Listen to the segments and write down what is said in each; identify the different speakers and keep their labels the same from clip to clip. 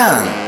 Speaker 1: done.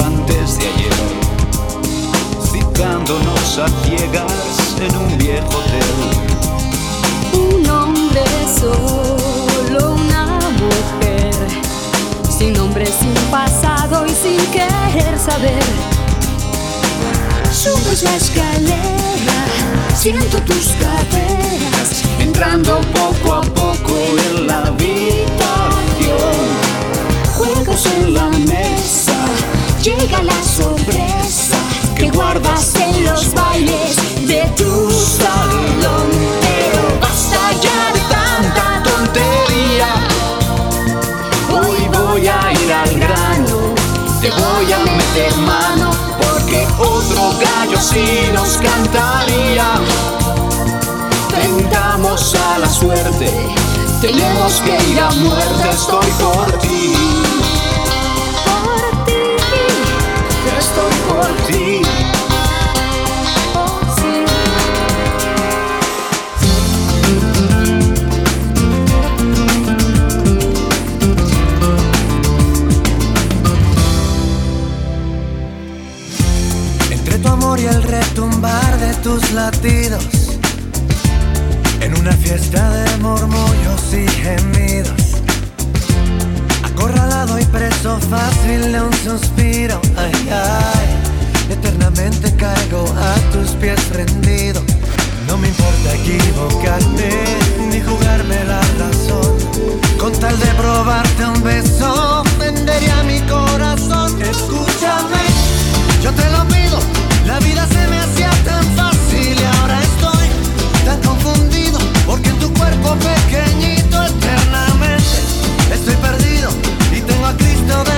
Speaker 1: Antes de ayer, citándonos a ciegas en un viejo hotel.
Speaker 2: Un hombre solo, una mujer, sin nombre, sin pasado y sin querer saber. Subes la escalera, siento tus caderas,
Speaker 1: Entrando poco a poco en la habitación,
Speaker 2: juegos en la mesa, llega la sorpresa que guardas en los bailes de tu salón. Pero basta ya de tanta tontería.
Speaker 1: hoy voy a ir al grano, te voy a meter mano, porque otro gallo sí nos cantaría. Tentamos a la suerte, tenemos que ir a muerte, estoy por ti,
Speaker 3: latidos. En una fiesta de murmullos y gemidos. Acorralado y preso fácil de un suspiro. Ay, ay Eternamente caigo a tus pies rendido. No me importa equivocarme Ni jugarme la razón. Con tal de probarte un beso Vendería mi corazón. Escúchame yo te lo pido, la vida se me hacía tan confundido porque tu cuerpo pequeñito eternamente estoy perdido y tengo a Cristo de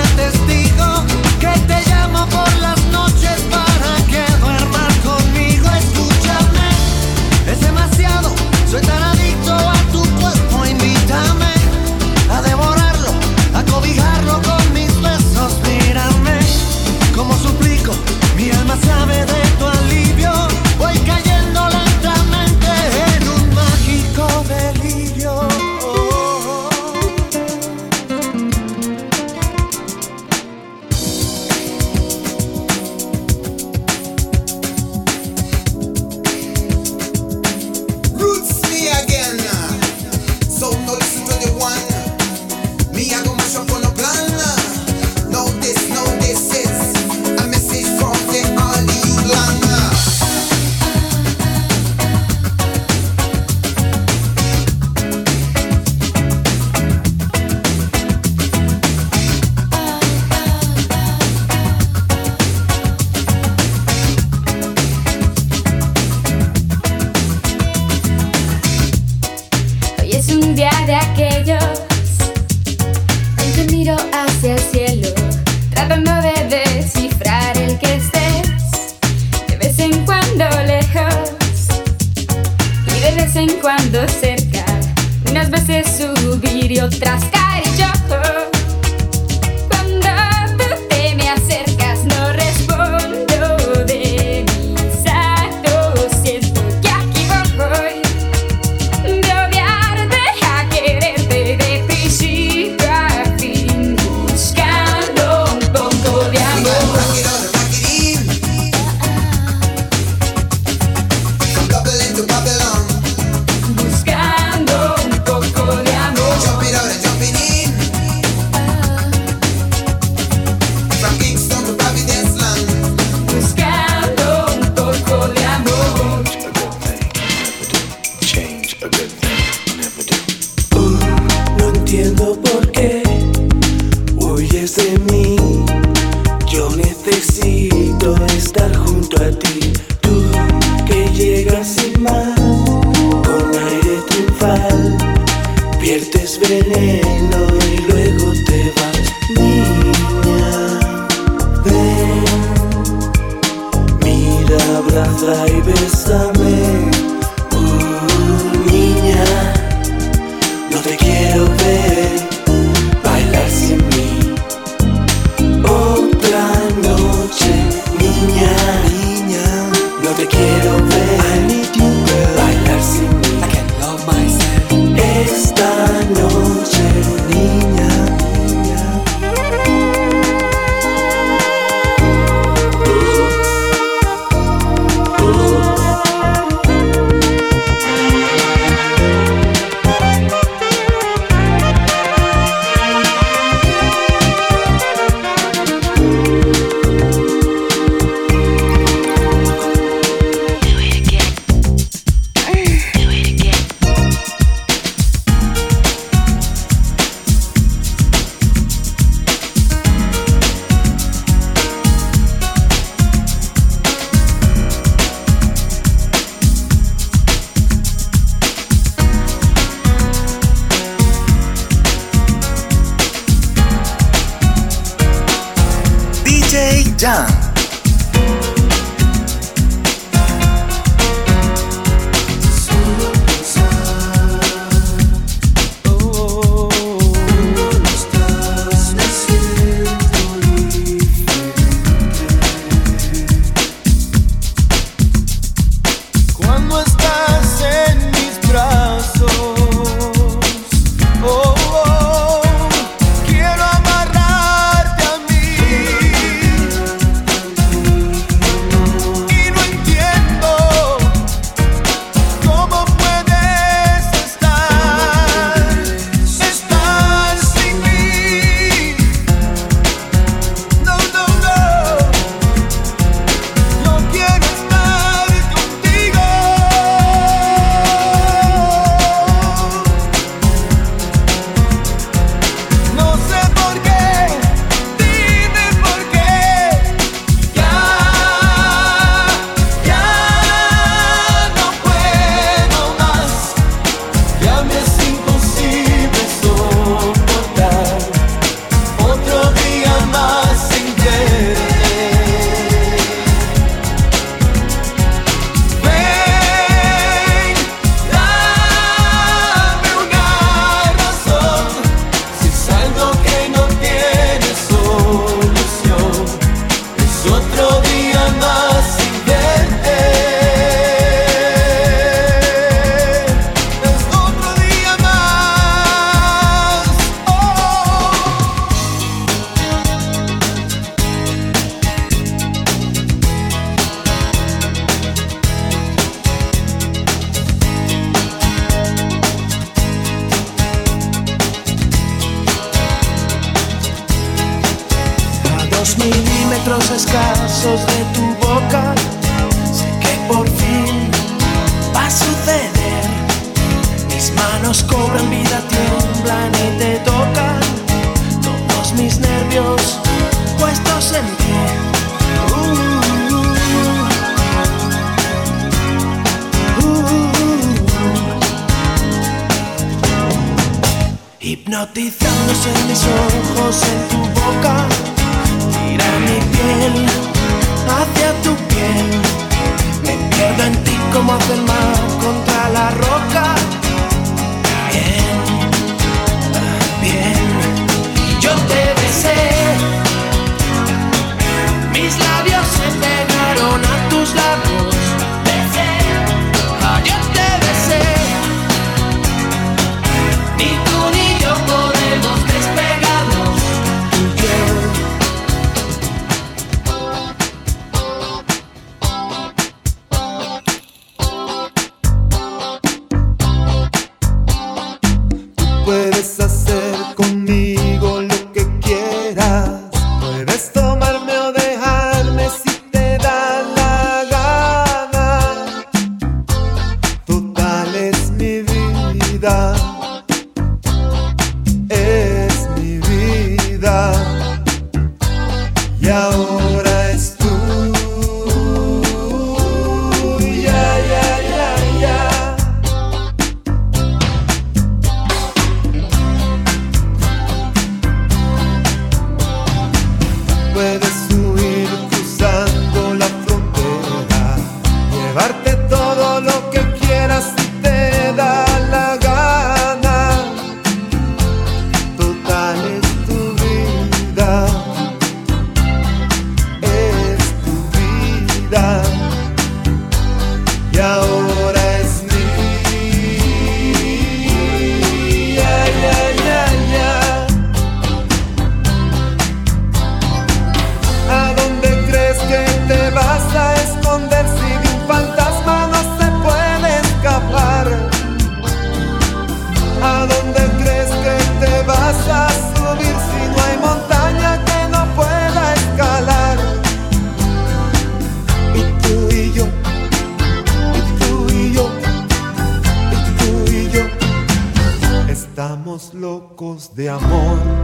Speaker 4: locos de amor.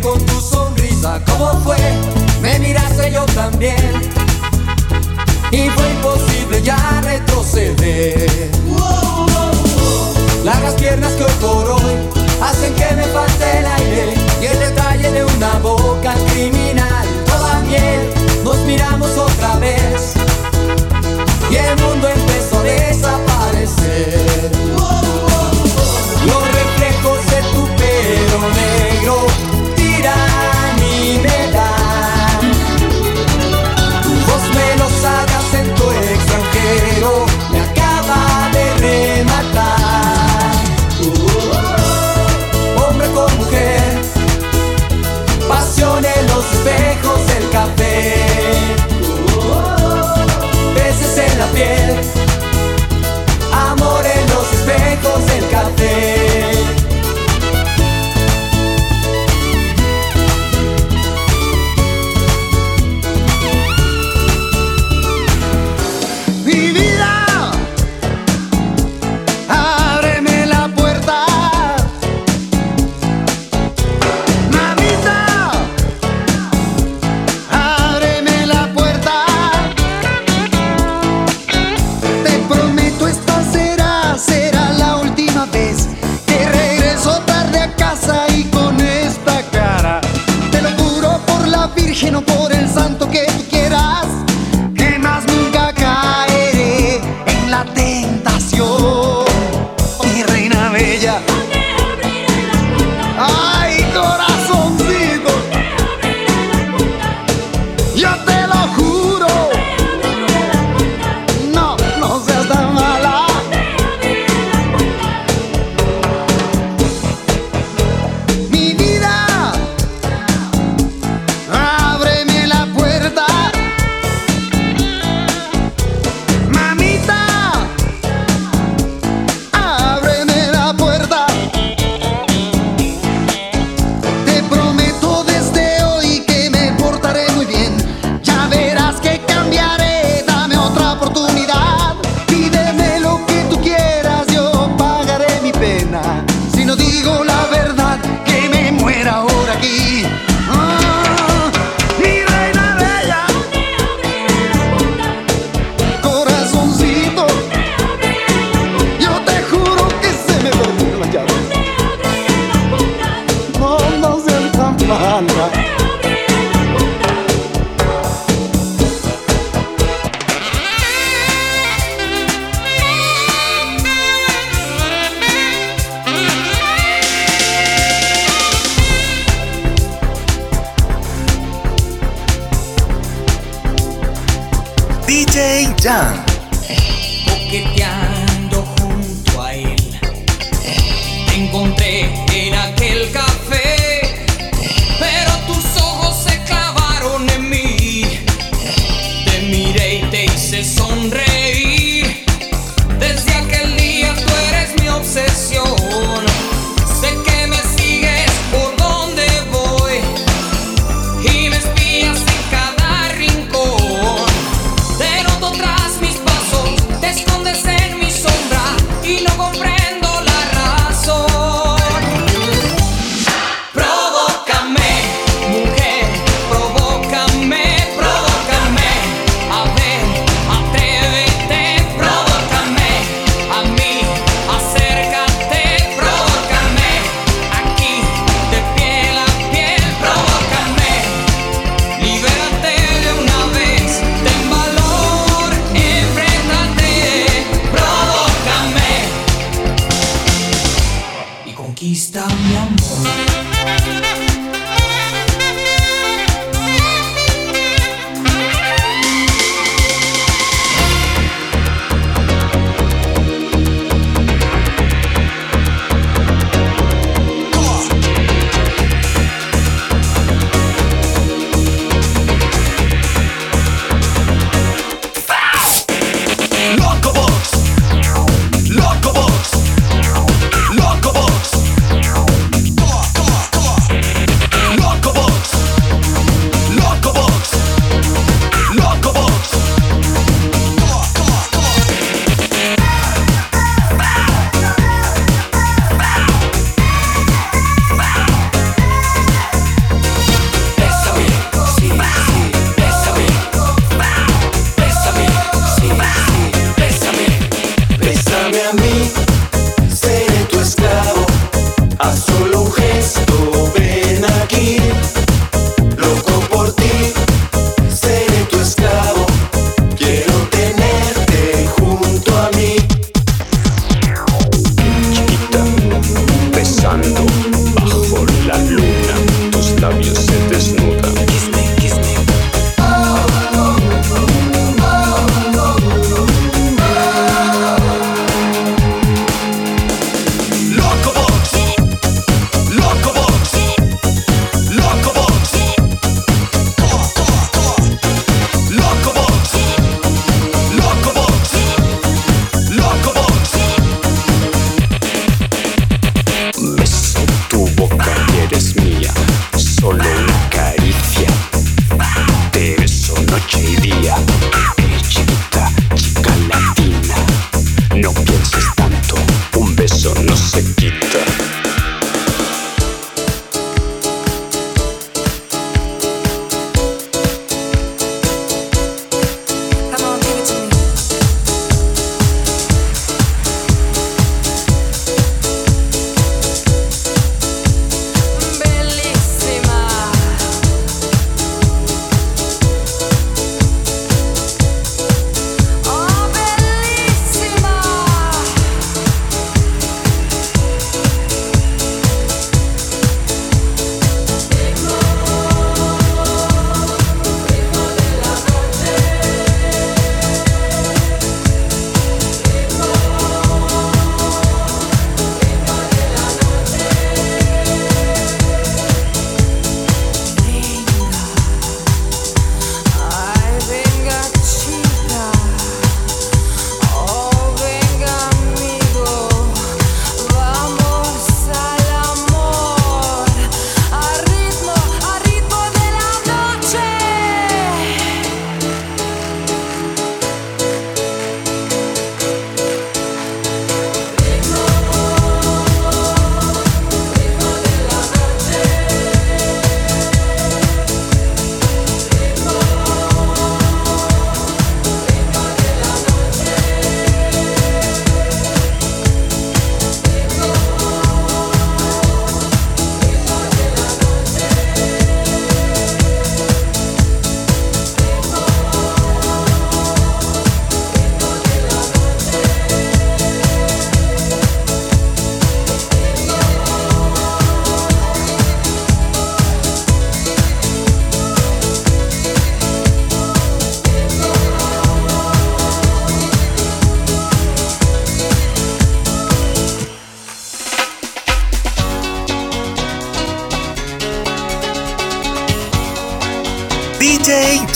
Speaker 4: Con tu
Speaker 5: sonrisa cómo fue, me miraste yo también. Y fue imposible ya retroceder. Largas piernas que hoy por hoy hacen que me falte el aire y el detalle de una boca criminal. Toda miel, nos miramos otra vez y el mundo empezó a desaparecer. Los reflejos de tu pelo negro
Speaker 6: yeah.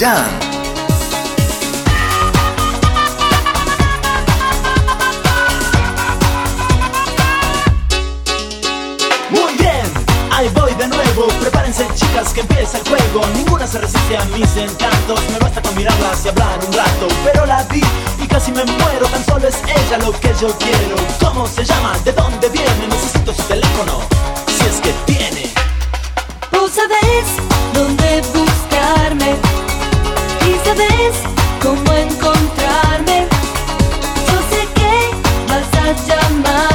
Speaker 6: Jam. chicas que empieza el juego Ninguna se resiste a mis encantos Me basta con mirarlas y hablar un rato Pero la vi y casi me muero Tan solo es ella lo que yo quiero ¿Cómo se llama? ¿De dónde viene? Necesito su teléfono Si es que tiene
Speaker 7: Pulsa ¿dónde buscarme? cómo encontrarme. Yo sé que vas a
Speaker 5: llamar.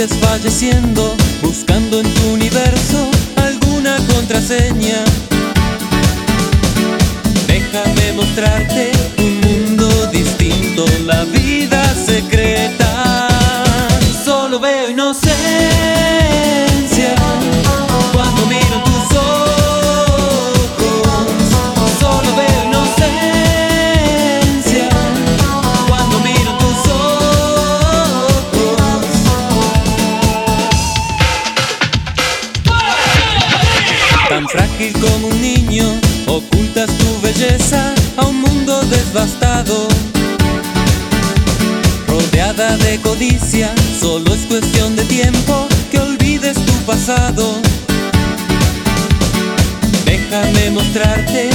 Speaker 5: desfalleciendo, buscando en tu universo alguna contraseña. Déjame mostrarte un mundo distinto, la vida se solo es cuestión de tiempo que olvides tu pasado. Déjame mostrarte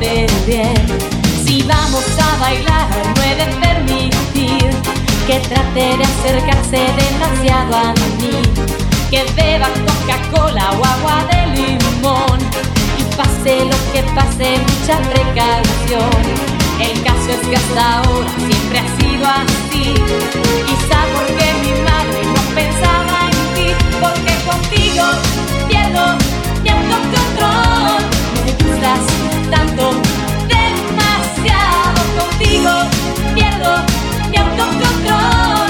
Speaker 8: Si
Speaker 7: vamos a bailar, no he de permitir que trate de acercarse demasiado a mí. Que beba Coca-Cola o agua de limón. Y pase lo que pase, mucha precaución. El caso es que hasta ahora siempre ha sido así. Quizá porque mi madre no pensaba en ti, porque contigo pierdo, pierdo control me gustas tanto, demasiado contigo, pierdo mi autocontrol.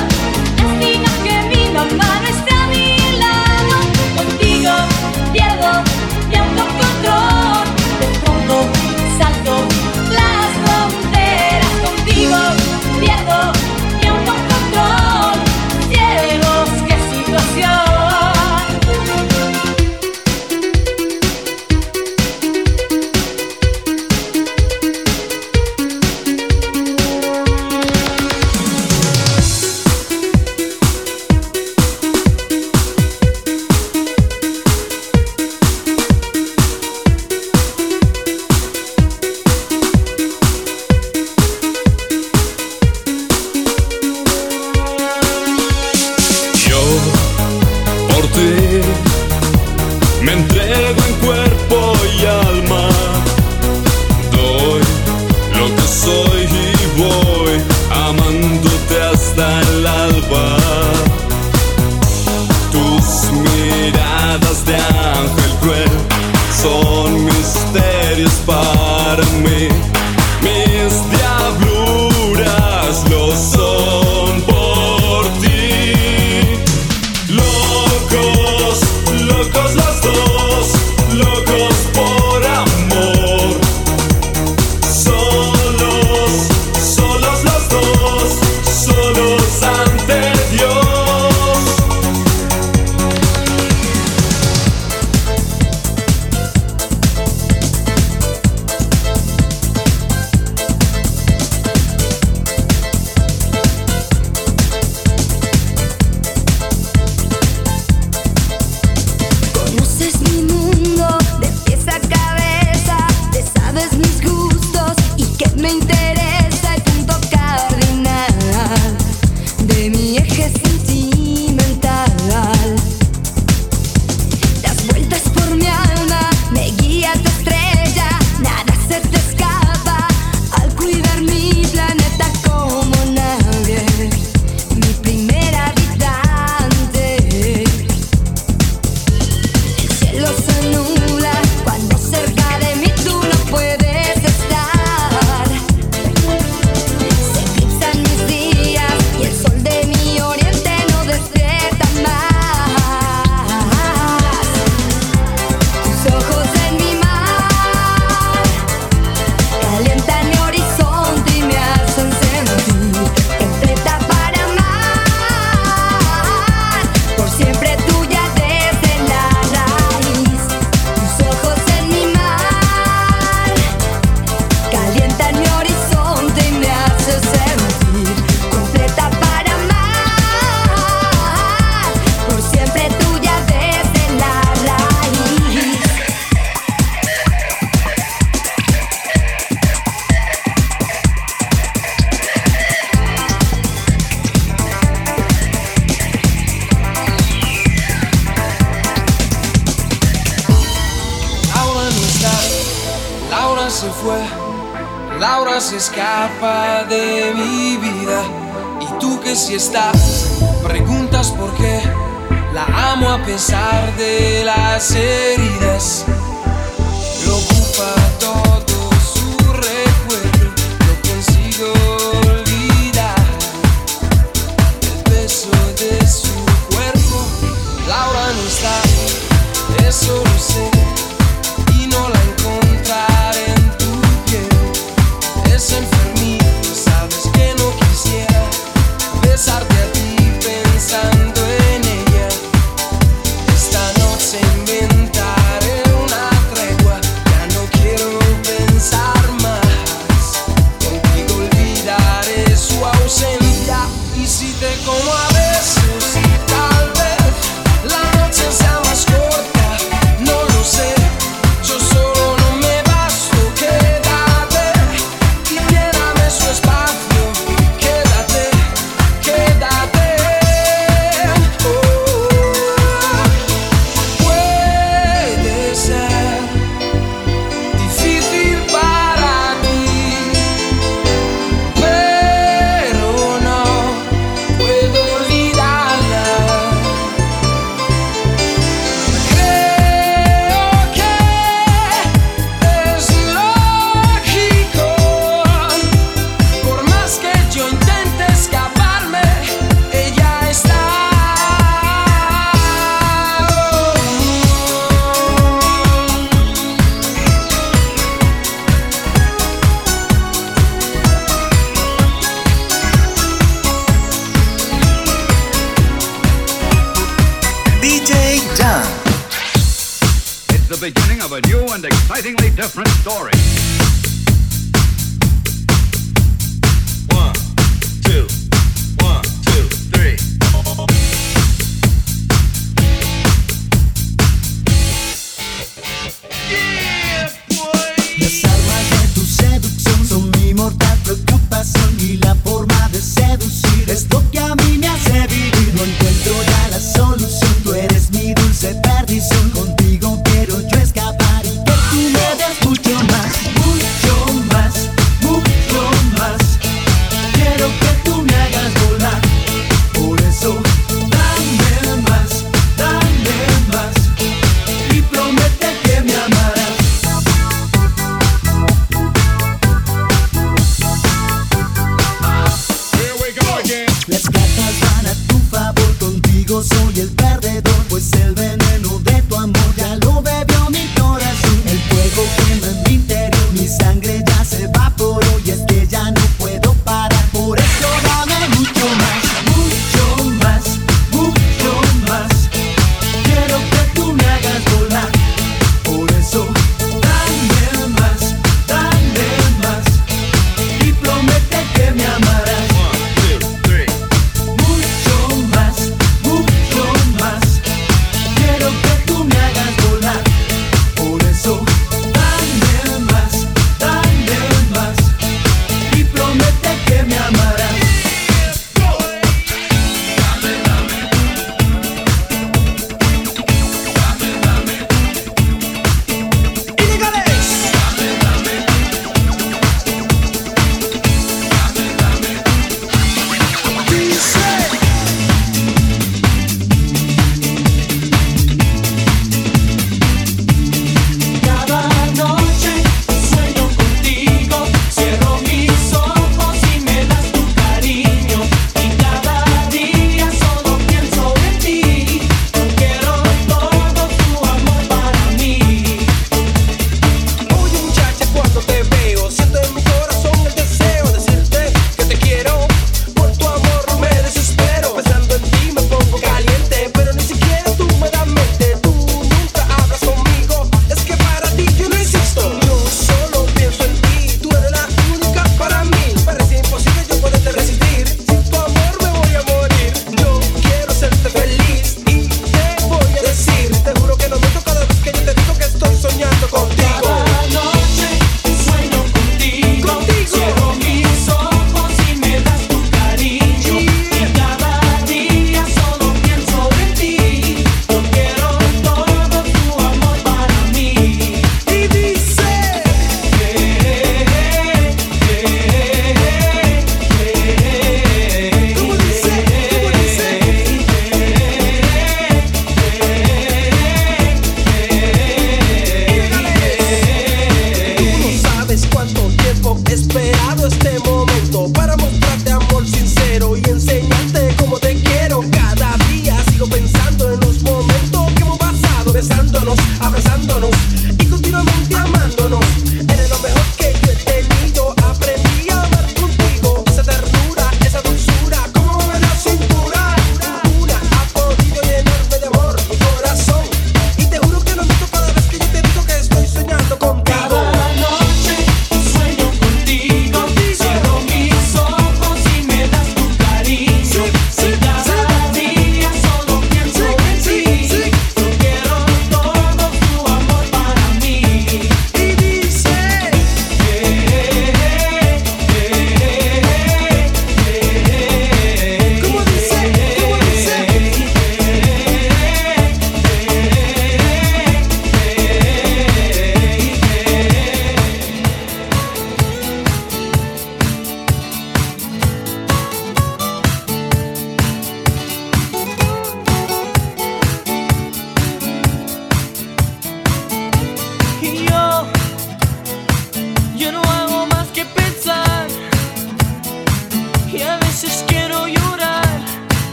Speaker 7: De
Speaker 4: heridas.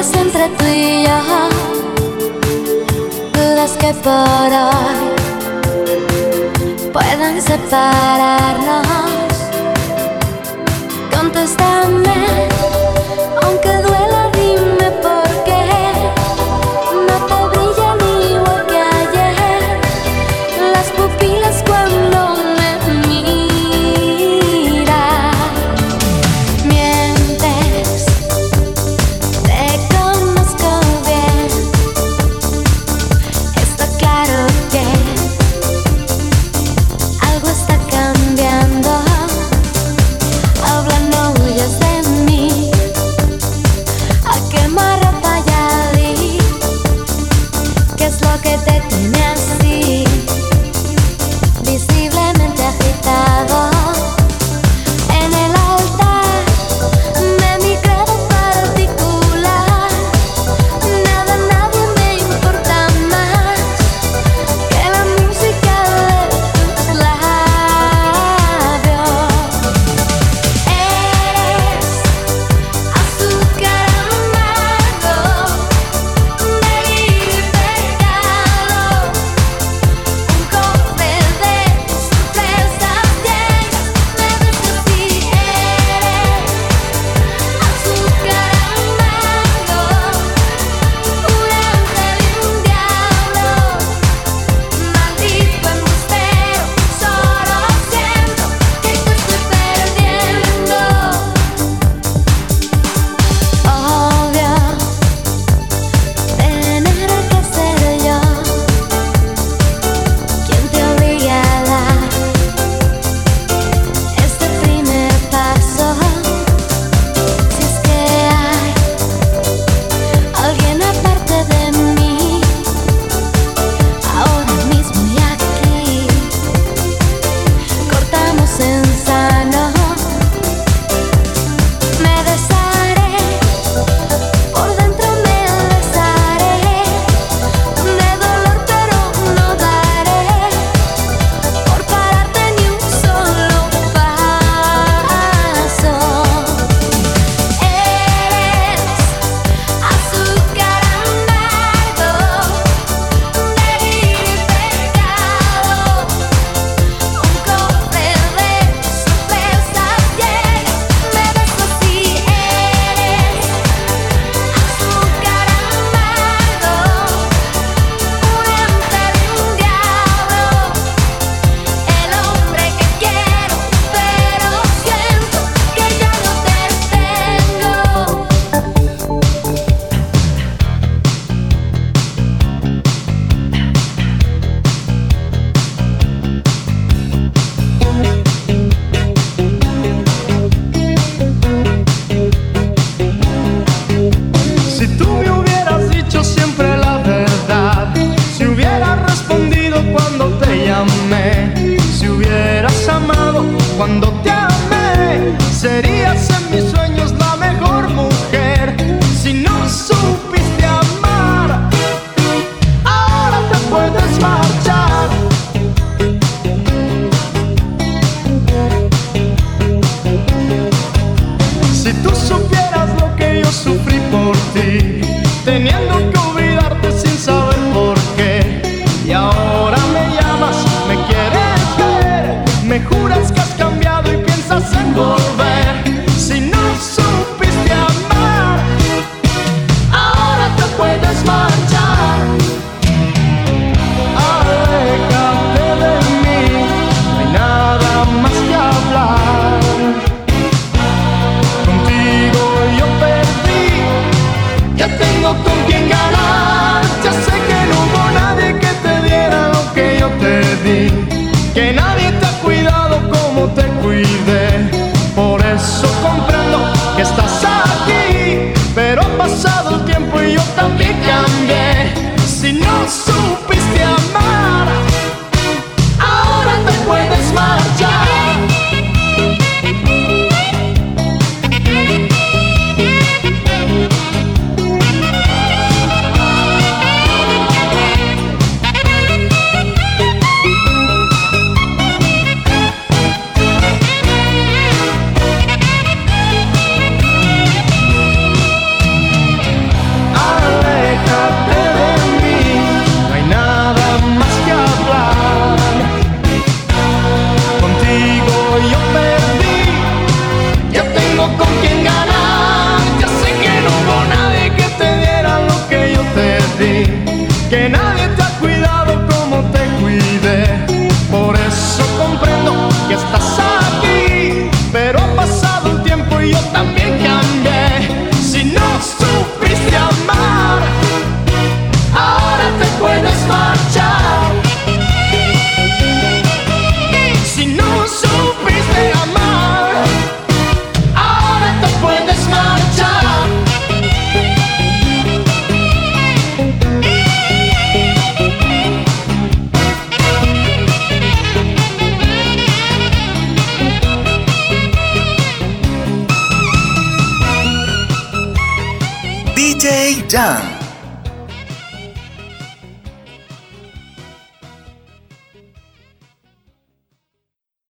Speaker 3: historias entre tú y
Speaker 9: yo, las que por
Speaker 10: hoy
Speaker 7: puedan separarnos. Contéstame, aunque duela.